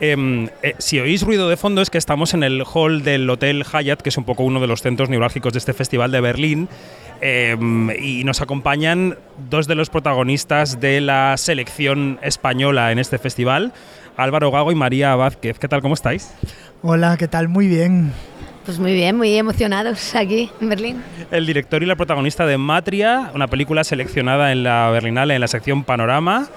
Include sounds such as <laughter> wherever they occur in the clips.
Em, eh, si oís ruido de fondo es que estamos en el hall del Hotel Hyatt, que es un poco uno de los centros neurálgicos de este festival de Berlín. Em, y nos acompañan dos de los protagonistas de la selección española en este festival, Álvaro Gago y María Vázquez. ¿Qué tal? ¿Cómo estáis? Hola, ¿qué tal? Muy bien. Pues muy bien, muy emocionados aquí en Berlín. El director y la protagonista de Matria, una película seleccionada en la Berlinale en la sección Panorama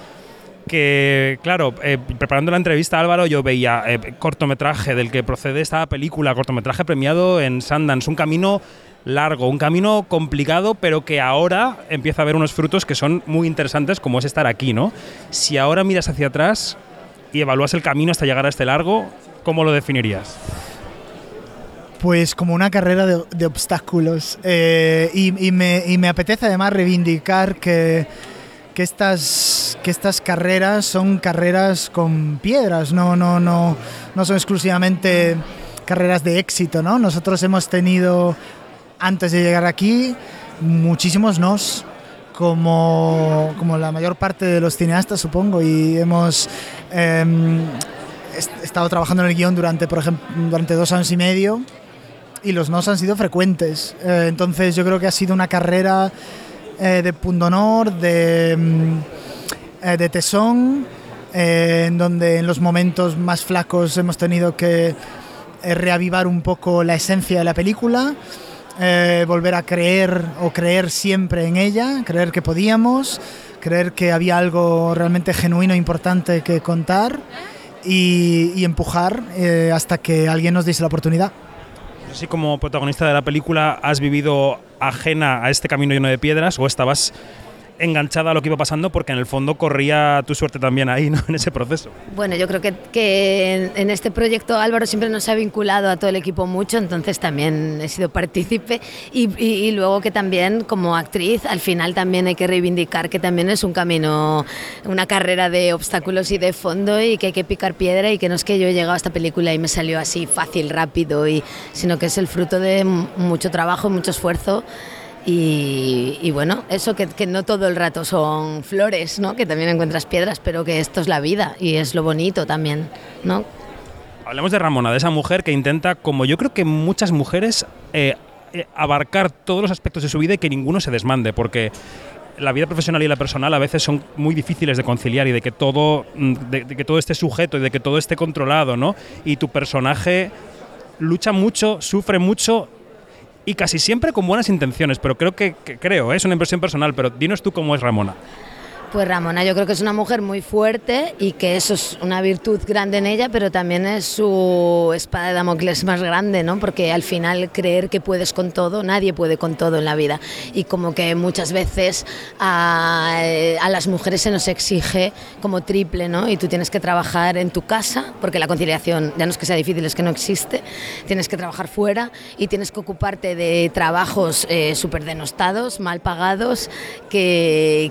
que, claro, eh, preparando la entrevista Álvaro, yo veía eh, cortometraje del que procede esta película, cortometraje premiado en Sundance, un camino largo, un camino complicado, pero que ahora empieza a haber unos frutos que son muy interesantes, como es estar aquí, ¿no? Si ahora miras hacia atrás y evalúas el camino hasta llegar a este largo, ¿cómo lo definirías? Pues como una carrera de, obstáculos. Eh, y me apetece además reivindicar que que estas, que estas carreras son carreras con piedras, no, no, no, no son exclusivamente carreras de éxito, ¿no? Nosotros hemos tenido, antes de llegar aquí, muchísimos nos, como, como la mayor parte de los cineastas, supongo, y hemos em, estado trabajando en el guion durante, por ejemplo, durante dos años y medio, y los nos han sido frecuentes. Eh, entonces yo creo que ha sido una carrera eh, de pundonor, de, mm, eh, de tesón, eh, en donde en los momentos más flacos hemos tenido que reavivar un poco la esencia de la película, volver a creer o creer siempre en ella, creer que podíamos, creer que había algo realmente genuino e importante que contar y, y empujar hasta que alguien nos diese la oportunidad. Así como protagonista de la película, ¿has vivido ajena a este camino lleno de piedras o estabas enganchada a lo que iba pasando porque en el fondo corría tu suerte también ahí, ¿no? <laughs> En ese proceso. Bueno, yo creo que, que en, este proyecto Álvaro siempre nos ha vinculado a todo el equipo mucho, entonces también he sido partícipe y, y, luego que también como actriz al final también hay que reivindicar que también es un camino, una carrera de obstáculos y de fondo y que hay que picar piedra y que no es que yo he llegado a esta película y me salió así fácil, rápido, y, sino que es el fruto de mucho trabajo, mucho esfuerzo. Y, bueno, eso que, no todo el rato son flores, ¿no? que también encuentras piedras, pero que esto es la vida y es lo bonito también. ¿no? Hablemos de Ramona, de esa mujer que intenta, como yo creo que muchas mujeres, eh, eh, abarcar todos los aspectos de su vida y que ninguno se desmande, porque la vida profesional y la personal a veces son muy difíciles de conciliar y de que todo, mm, de, de que todo esté sujeto y de que todo esté controlado, ¿no? Y tu personaje lucha mucho, sufre mucho y casi siempre con buenas intenciones, pero creo que, creo, ¿eh? es una impresión personal, pero dinos tú cómo es Ramona. Pues Ramona, yo creo que es una mujer muy fuerte y que eso es una virtud grande en ella, pero también es su espada de Damocles más grande, ¿no? Porque al final creer que puedes con todo, nadie puede con todo en la vida. Y como que muchas veces a, las mujeres se nos exige como triple, ¿no? Y tú tienes que trabajar en tu casa, porque la conciliación ya no es que sea difícil, es que no existe. Tienes que trabajar fuera y tienes que ocuparte de trabajos eh, súper denostados, mal pagados, que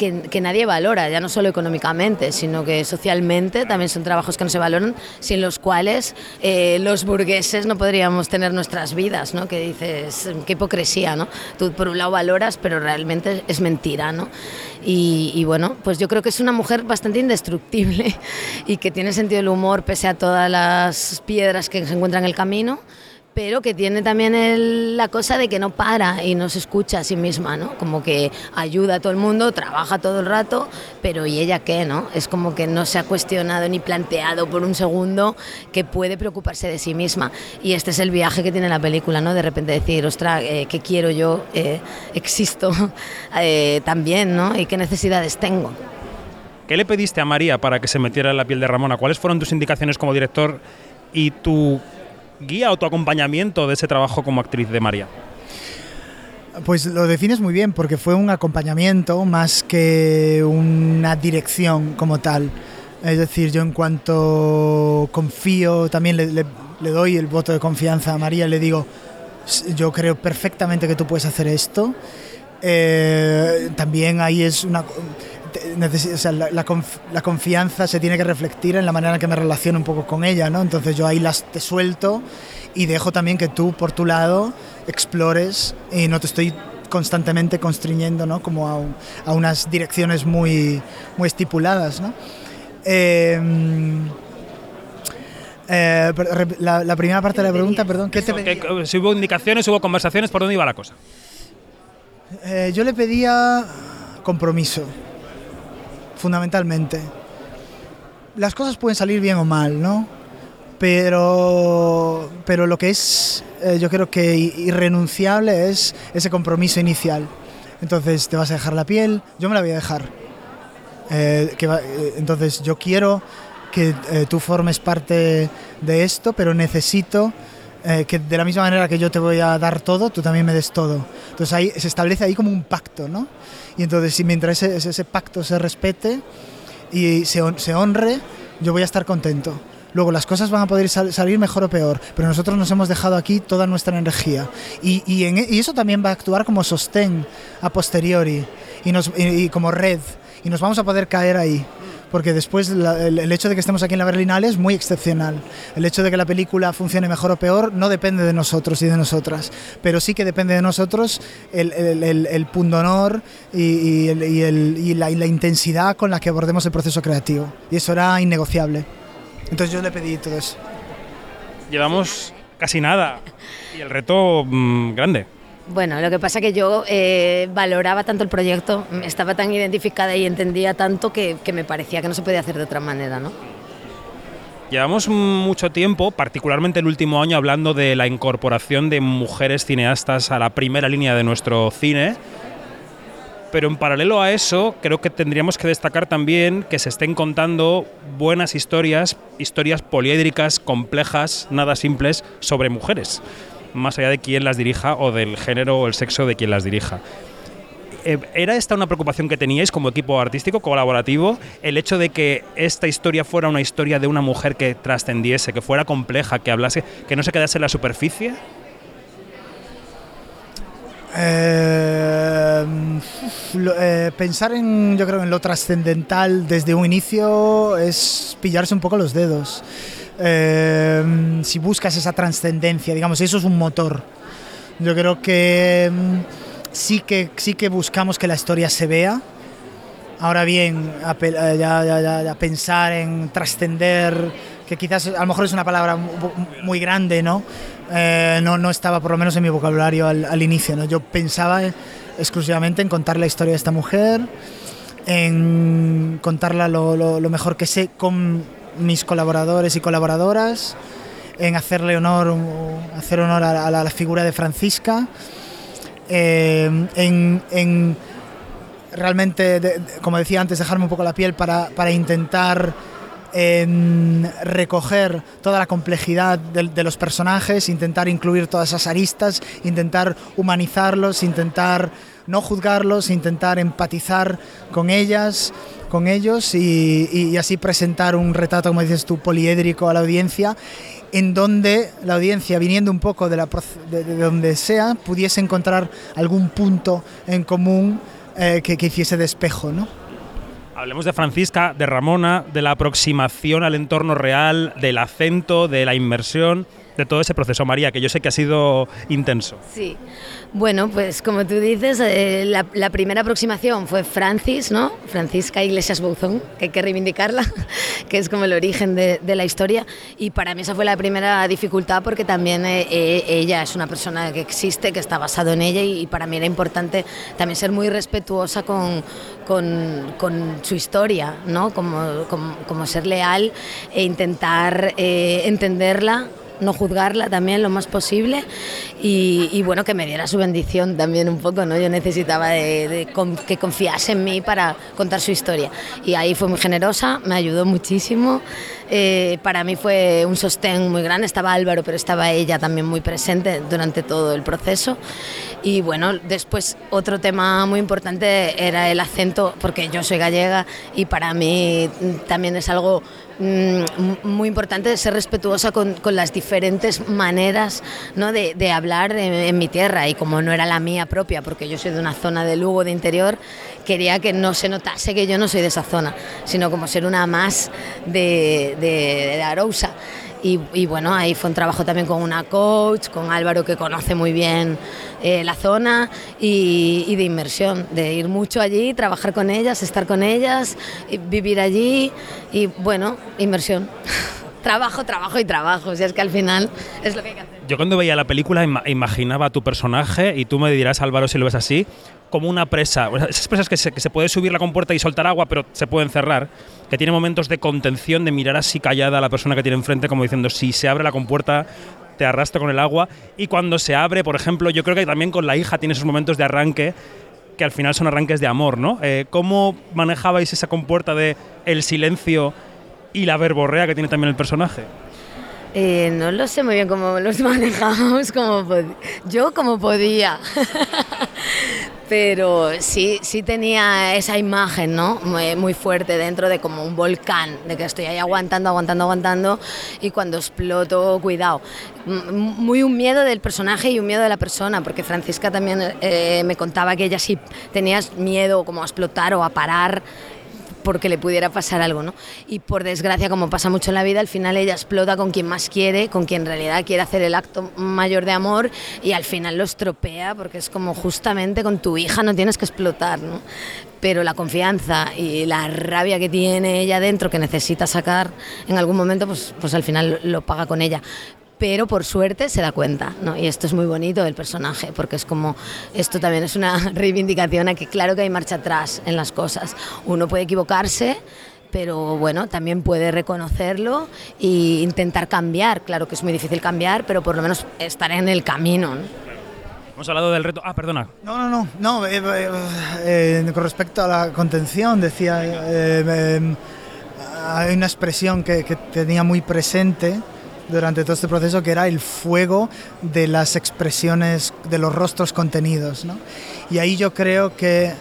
que, nadie valora, ya no solo económicamente, sino que socialmente también son trabajos que no se valoran, sin los cuales eh, los burgueses no podríamos tener nuestras vidas, ¿no? Que dices, qué hipocresía, ¿no? Tú por un lado valoras, pero realmente es mentira, ¿no? Y, bueno, pues yo creo que es una mujer bastante indestructible <laughs> y que tiene sentido del humor pese a todas las piedras que se encuentran en el camino pero que tiene también la cosa de que no para y no se escucha a sí misma, ¿no? Como que ayuda a todo el mundo, trabaja todo el rato, pero ¿y ella qué, no? Es como que no se ha cuestionado ni planteado por un segundo que puede preocuparse de sí misma. Y este es el viaje que tiene la película, ¿no? De repente decir, ostras, eh, ¿qué quiero yo? Eh, existo <laughs> eh, también, ¿no? ¿Y qué necesidades tengo? ¿Qué le pediste a María para que se metiera en la piel de Ramona? ¿Cuáles fueron tus indicaciones como director y tu guía o tu acompañamiento de ese trabajo como actriz de María? Pues lo defines muy bien, porque fue un acompañamiento más que una dirección como tal. Es decir, yo en cuanto confío, también le, doy el voto de confianza a María, le digo, yo creo perfectamente que tú puedes hacer esto. Eh, también ahí es una la, confianza se tiene que reflejar en la manera en que me relaciono un poco con ella, ¿no? Entonces yo ahí las te suelto y dejo también que tú por tu lado explores y no te estoy constantemente constriñendo, ¿no? Como a, unas direcciones muy, muy estipuladas, ¿no? Em, Eh, rep- la, la primera parte de la pregunta, perdón, ¿qué te pedía? si hubo indicaciones, hubo conversaciones, ¿por dónde iba la cosa? Eh, yo le pedía compromiso, fundamentalmente. Las cosas pueden salir bien o mal, ¿no? Pero, pero lo que es, eh, yo creo que irrenunciable es ese compromiso inicial. Entonces, te vas a dejar la piel, yo me la voy a dejar. Eh, eh, entonces, yo quiero que tú formes parte de esto, pero necesito eh, que de la misma manera que yo te voy a dar todo, tú también me des todo. Entonces ahí se establece ahí como un pacto, ¿no? Y entonces si mientras ese, ese pacto se respete y se, se honre, yo voy a estar contento. Luego las cosas van a poder sal- salir mejor o peor, pero nosotros nos hemos dejado aquí toda nuestra energía. Y, y en- y eso también va a actuar como sostén a posteriori y, nos, y como red. Y nos vamos a poder caer ahí. Porque después la- el, el hecho de que estemos aquí en la Berlinale es muy excepcional. El hecho de que la película funcione mejor o peor no depende de nosotros y de nosotras. Pero sí que depende de nosotros el, el, el, pundonor y, y, y y la, y la intensidad con la que abordemos el proceso creativo. Y eso era innegociable. Entonces yo le pedí todo eso. Llevamos casi nada. Y el reto mm, grande. Bueno, lo que pasa que yo eh, valoraba tanto el proyecto, estaba tan identificada y entendía tanto que, que me parecía que no se podía hacer de otra manera, ¿no? Llevamos mucho tiempo, particularmente el último año, hablando de la incorporación de mujeres cineastas a la primera línea de nuestro cine. Pero en paralelo a eso, creo que tendríamos que destacar también que se estén contando buenas historias, historias poliédricas, complejas, nada simples, sobre mujeres, más allá de quién las dirija o del género o el sexo de quien las dirija. Eh, ¿Era esta una preocupación que teníais como equipo artístico colaborativo? El hecho de que esta historia fuera una historia de una mujer que trascendiese, que fuera compleja, que hablase, que no se quedase en la superficie. Eh, eh, pensar en, yo creo, en lo trascendental desde un inicio es pillarse un poco los dedos. Eh, si buscas esa trascendencia, digamos, eso es un motor. Yo creo que mm, sí que sí que buscamos que la historia se vea. Ahora bien, a, eh, ya- ya- pensar en trascender, que quizás a lo mejor es una palabra mu- muy grande, ¿no? Eh, no, no estaba por lo menos en mi vocabulario al, al inicio, ¿no? Yo pensaba exclusivamente en contar la historia de esta mujer, en contarla lo, lo- lo mejor que sé con mis colaboradores y colaboradoras, en hacerle honor, hacer honor a, la- la figura de Francisca, eh, en, en realmente, como decía antes, dejarme un poco la piel para, para intentar em, recoger toda la complejidad de, de los personajes, intentar incluir todas esas aristas, intentar humanizarlos, intentar no juzgarlos, intentar empatizar con ellas, con ellos y, así presentar un retrato, como dices tú, poliédrico a la audiencia en donde la audiencia, viniendo un poco de, donde sea, pudiese encontrar algún punto en común eh, que, que hiciese de ¿no? Hablemos de Francisca, de Ramona, de la aproximación al entorno real, del acento, de la inmersión, de todo ese proceso, María, que yo sé que ha sido intenso. Sí. Bueno, pues como tú dices, eh, la, primera aproximación fue Francis, ¿no? Francisca Iglesias Bouzón, que hay que reivindicarla, <laughs> que es como el origen de, la historia. Y para mí esa fue la primera dificultad porque también eh, eh, ella es una persona que existe, que está basado en ella y, para mí era importante también ser muy respetuosa con, con, su historia, ¿no? Como, como, ser leal e intentar entenderla no juzgarla también lo más posible y, bueno, que me diera su bendición también un poco, ¿no? Yo necesitaba de, que confiase en mí para contar su historia. Y ahí fue muy generosa, me ayudó muchísimo, eh, para mí fue un sostén muy grande, estaba Álvaro, pero estaba ella también muy presente durante todo el proceso. Y bueno, después otro tema muy importante era el acento, porque yo soy gallega y para mí también es algo muy importante ser respetuosa con, las diferentes maneras ¿no? de, de, hablar en, en, mi tierra y como no era la mía propia, porque yo soy de una zona de Lugo, de interior, quería que no se notase que yo no soy de esa zona, sino como ser una más de, de, de Arousa. Y, bueno, ahí fue un trabajo también con una coach, con Álvaro que conoce muy bien eh, la zona y, y, de inmersión, de ir mucho allí, trabajar con ellas, estar con ellas, vivir allí y bueno, inmersión. <laughs> trabajo, trabajo y trabajo. O sea, es que al final es lo que hay que hacer. Yo cuando veía la película imaginaba a tu personaje, y tú me dirás, Álvaro, si lo ves así, como una presa. Esas presas que se, que se puede subir la compuerta y soltar agua, pero se pueden cerrar, que tiene momentos de contención, de mirar así callada a la persona que tiene enfrente, como diciendo, si se abre la compuerta, te arrastra con el agua. Y cuando se abre, por ejemplo, yo creo que también con la hija tiene esos momentos de arranque que al final son arranques de amor, ¿no? Eh, ¿Cómo manejabais esa compuerta de el silencio y la verborrea que tiene también el personaje? Eh, no lo sé muy bien cómo los <laughs> manejamos, como yo como podía. <laughs> Pero sí, sí tenía esa imagen, ¿no? Muy, fuerte dentro de como un volcán, de que estoy ahí aguantando, aguantando, aguantando y cuando exploto, cuidado. Muy un miedo del personaje y un miedo de la persona, porque Francisca también eh, me contaba que ella sí tenía miedo como a explotar o a parar porque le pudiera pasar algo, ¿no? Y por desgracia, como pasa mucho en la vida, al final ella explota con quien más quiere, con quien en realidad quiere hacer el acto mayor de amor y al final lo estropea porque es como justamente con tu hija no tienes que explotar, ¿no? Pero la confianza y la rabia que tiene ella dentro, que necesita sacar en algún momento, pues, pues al final lo paga con ella pero por suerte se da cuenta, ¿no? Y esto es muy bonito del personaje, porque es como, esto también es una <laughs> reivindicación a que claro que hay marcha atrás en las cosas. Uno puede equivocarse, pero bueno, también puede reconocerlo e intentar cambiar. Claro que es muy difícil cambiar, pero por lo menos estar en el camino. Hemos hablado del reto. Ah, perdona. No, no, no. no eh, eh, eh, con respecto a la contención, decía, hay una expresión que, que tenía muy presente durante todo este proceso, que era el fuego de las expresiones, de los rostros contenidos. ¿no? Y ahí yo creo que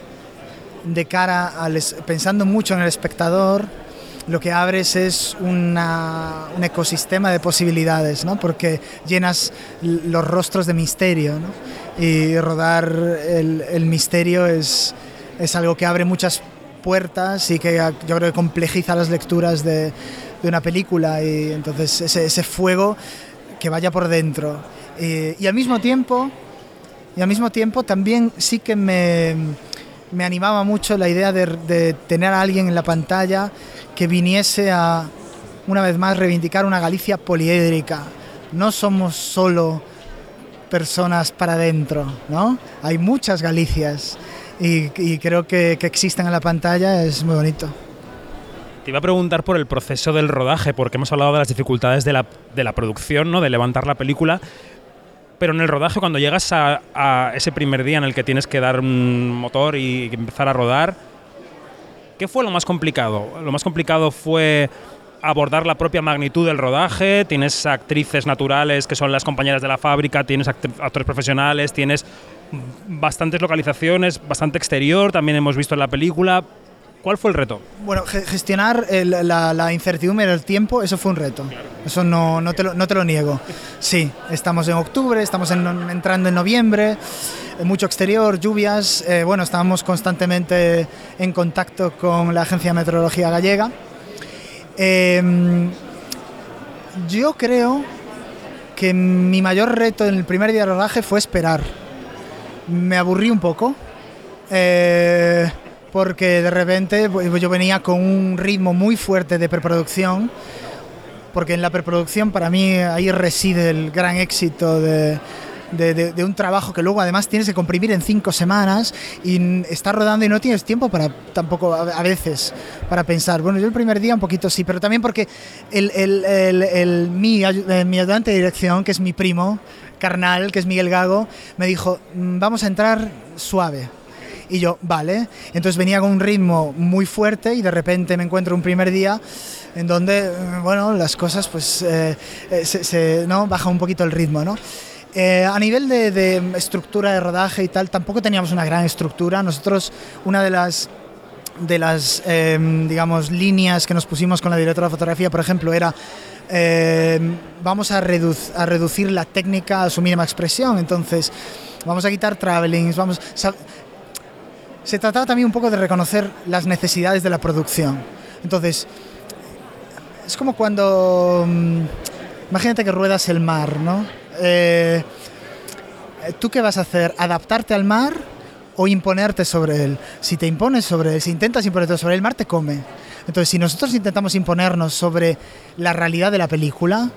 de cara al, pensando mucho en el espectador, lo que abres es una, un ecosistema de posibilidades, ¿no? porque llenas los rostros de misterio. ¿no? Y rodar el, el misterio es, es algo que abre muchas puertas y que yo creo que complejiza las lecturas de, de una película y entonces ese, fuego que vaya por dentro. y al mismo tiempo, y al mismo tiempo también sí que me, me animaba mucho la idea de, tener a alguien en la pantalla que viniese a, una vez más, reivindicar una Galicia poliédrica. No somos solo personas para adentro, ¿no? Hay muchas Galicias y, creo que, que existen en la pantalla, es muy bonito. Te iba a preguntar por el proceso del rodaje, porque hemos hablado de las dificultades de la, de la producción, ¿no? de levantar la película, pero en el rodaje, cuando llegas a, a, ese primer día en el que tienes que dar un motor y empezar a rodar, ¿qué fue lo más complicado? Lo más complicado fue abordar la propia magnitud del rodaje, tienes actrices naturales que son las compañeras de la fábrica, tienes actores profesionales, tienes bastantes localizaciones, bastante exterior, también hemos visto en la película. ¿Cuál fue el reto? Bueno, gestionar el, la, la, incertidumbre del tiempo, eso fue un reto. Claro. Eso no, no, te lo, no, te lo, niego. Sí, estamos en octubre, estamos en, entrando en noviembre, mucho exterior, lluvias. Eh, bueno, estábamos constantemente en contacto con la Agencia de Meteorología Gallega. Eh, yo creo que mi mayor reto en el primer día de rodaje fue esperar. Me aburrí un poco. Eh, porque de repente pues, yo venía con un ritmo muy fuerte de preproducción, porque en la preproducción para mí ahí reside el gran éxito de, de, de, de, un trabajo que luego además tienes que comprimir en cinco semanas y estás rodando y no tienes tiempo para tampoco a veces para pensar. Bueno, yo el primer día un poquito sí, pero también porque el, el, el, el mi, mi ayudante de dirección, que es mi primo carnal, que es Miguel Gago, me dijo, mm, vamos a entrar suave y yo, vale. Entonces venía con un ritmo muy fuerte y de repente me encuentro un primer día en donde, bueno, las cosas pues eh, se, ¿no? baja un poquito el ritmo, ¿no? Eh, a nivel de, de, estructura de rodaje y tal, tampoco teníamos una gran estructura. Nosotros, una de las, de las eh, digamos, líneas que nos pusimos con la directora de fotografía, por ejemplo, era eh, vamos a, reduc a, reducir la técnica a su mínima expresión. Entonces, vamos a quitar travelings, vamos se trataba también un poco de reconocer las necesidades de la producción. Entonces, es como cuando, mm, imagínate que ruedas el mar, ¿no? Eh, ¿Tú qué vas a hacer? ¿Adaptarte al mar o imponerte sobre él? Si te impones sobre él, si intentas imponerte sobre él, el mar te come. Entonces, si nosotros intentamos imponernos sobre la realidad de la película,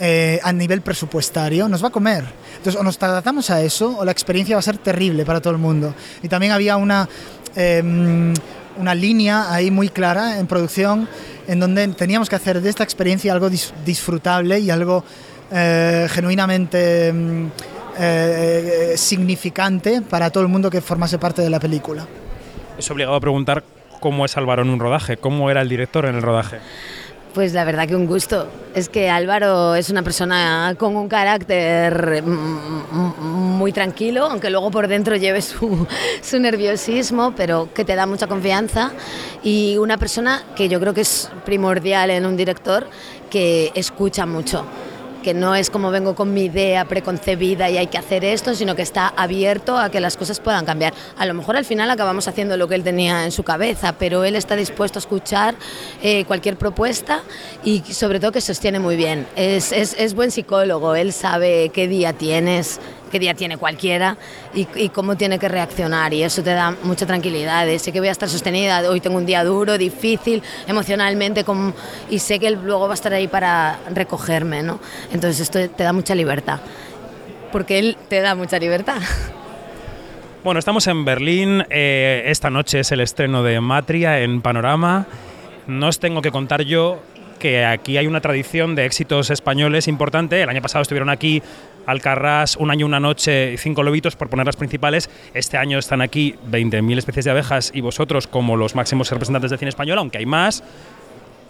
eh, a nivel presupuestario, nos va a comer. Entonces, o nos adaptamos a eso o la experiencia va a ser terrible para todo el mundo. Y también había una, em, una línea ahí muy clara en producción en donde teníamos que hacer de esta experiencia algo disfrutable y algo eh, genuinamente em, eh, significante para todo el mundo que formase parte de la película. Es obligado a preguntar cómo es Álvaro en un rodaje, cómo era el director en el rodaje. Pues la verdad que un gusto. Es que Álvaro es una persona con un carácter muy tranquilo, aunque luego por dentro lleve su, su, nerviosismo, pero que te da mucha confianza. Y una persona que yo creo que es primordial en un director, que escucha mucho que no es como vengo con mi idea preconcebida y hay que hacer esto, sino que está abierto a que las cosas puedan cambiar. A lo mejor al final acabamos haciendo lo que él tenía en su cabeza, pero él está dispuesto a escuchar eh, cualquier propuesta y sobre todo que sostiene muy bien. Es, es, es buen psicólogo, él sabe qué día tienes, qué día tiene cualquiera y, cómo tiene que reaccionar y eso te da mucha tranquilidad. Sé que voy a estar sostenida, hoy tengo un día duro, difícil, emocionalmente y sé que él luego va a estar ahí para recogerme, ¿no? Entonces esto te da mucha libertad, porque él te da mucha libertad. <laughs> Bueno, estamos en Berlín, eh, esta noche es el estreno de Matria en Panorama. No os tengo que contar yo que aquí hay una tradición de éxitos españoles importante. El año pasado estuvieron aquí Alcarrás, Un año, una noche, Cinco lobitos, por poner las principales. Este año están aquí 20.000 especies de abejas y vosotros como los máximos representantes del cine español, aunque hay más.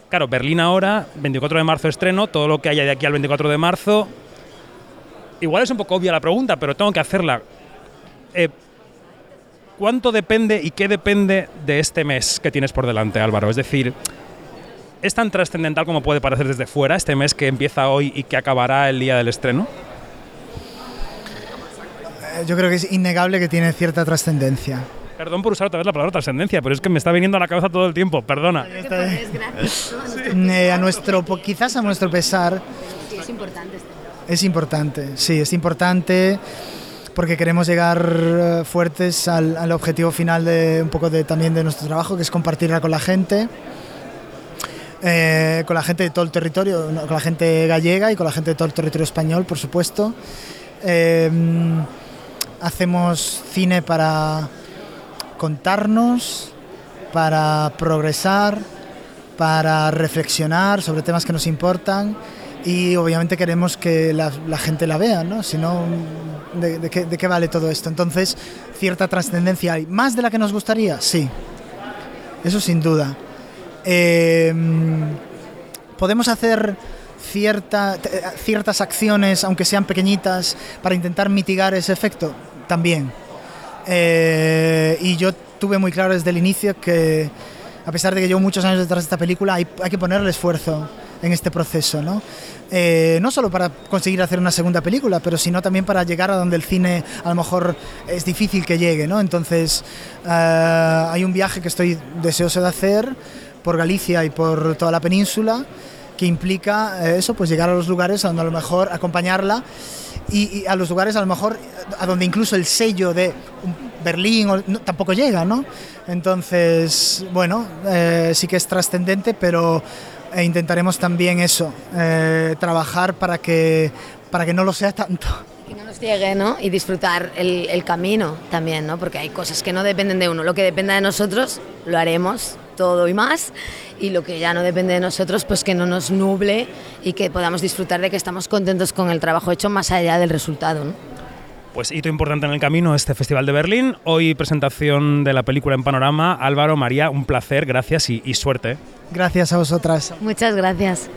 Claro, Berlín ahora, 24 de marzo estreno, todo lo que haya de aquí al 24 de marzo. Igual es un poco obvia la pregunta, pero tengo que hacerla. Eh, ¿Cuánto depende y qué depende de este mes que tienes por delante, Álvaro? Es decir, ¿Es tan trascendental como puede parecer desde fuera este mes que empieza hoy y que acabará el día del estreno? Yo creo que es innegable que tiene cierta trascendencia. Perdón por usar otra vez la palabra trascendencia, pero es que me está viniendo a la cabeza todo el tiempo, perdona. Eh, a nuestro, quizás a nuestro pesar. es importante. Este es importante, sí, es importante porque queremos llegar eh, fuertes al, al, objetivo final de un poco de, también de nuestro trabajo, que es compartirla con la gente. Eh, con la gente de todo el territorio, con la gente gallega y con la gente de todo el territorio español, por supuesto. Eh, hacemos cine para contarnos, para progresar, para reflexionar sobre temas que nos importan y obviamente queremos que la, gente la vea, ¿no? Si no, ¿de, qué, ¿de, qué, vale todo esto? Entonces, cierta trascendencia hay. ¿Más de la que nos gustaría? Sí, eso sin duda. Em, podemos hacer ciertas acciones, aunque sean pequeñitas, para intentar mitigar ese efecto, también. Eh, y yo tuve muy claro desde el inicio que, a pesar de que llevo muchos años detrás de esta película, hay, hay que ponerle esfuerzo en este proceso, ¿no? Eh, no solo para conseguir hacer una segunda película, pero sino también para llegar a donde el cine a lo mejor es difícil que llegue, ¿no? Entonces eh, hay un viaje que estoy deseoso de hacer por Galicia y por toda la península, que implica eh, eso, pues llegar a los lugares a donde a lo mejor acompañarla y, a los lugares a lo mejor a donde incluso el sello de Berlín tampoco llega, ¿no? Entonces, bueno, eh, sí que es trascendente, pero eh, intentaremos también eso, trabajar para que, para que no lo sea tanto que no nos llegue, ¿no? Y disfrutar el, el, camino también, ¿no? Porque hay cosas que no dependen de uno. Lo que dependa de nosotros, lo haremos todo y más, y lo que ya no depende de nosotros, pues que no nos nuble y que podamos disfrutar de que estamos contentos con el trabajo hecho más allá del resultado. ¿no? Pues hito importante en el camino este Festival de Berlín. Hoy presentación de la película en Panorama. Álvaro, María, un placer, gracias y, y suerte. Gracias a vosotras. Muchas gracias.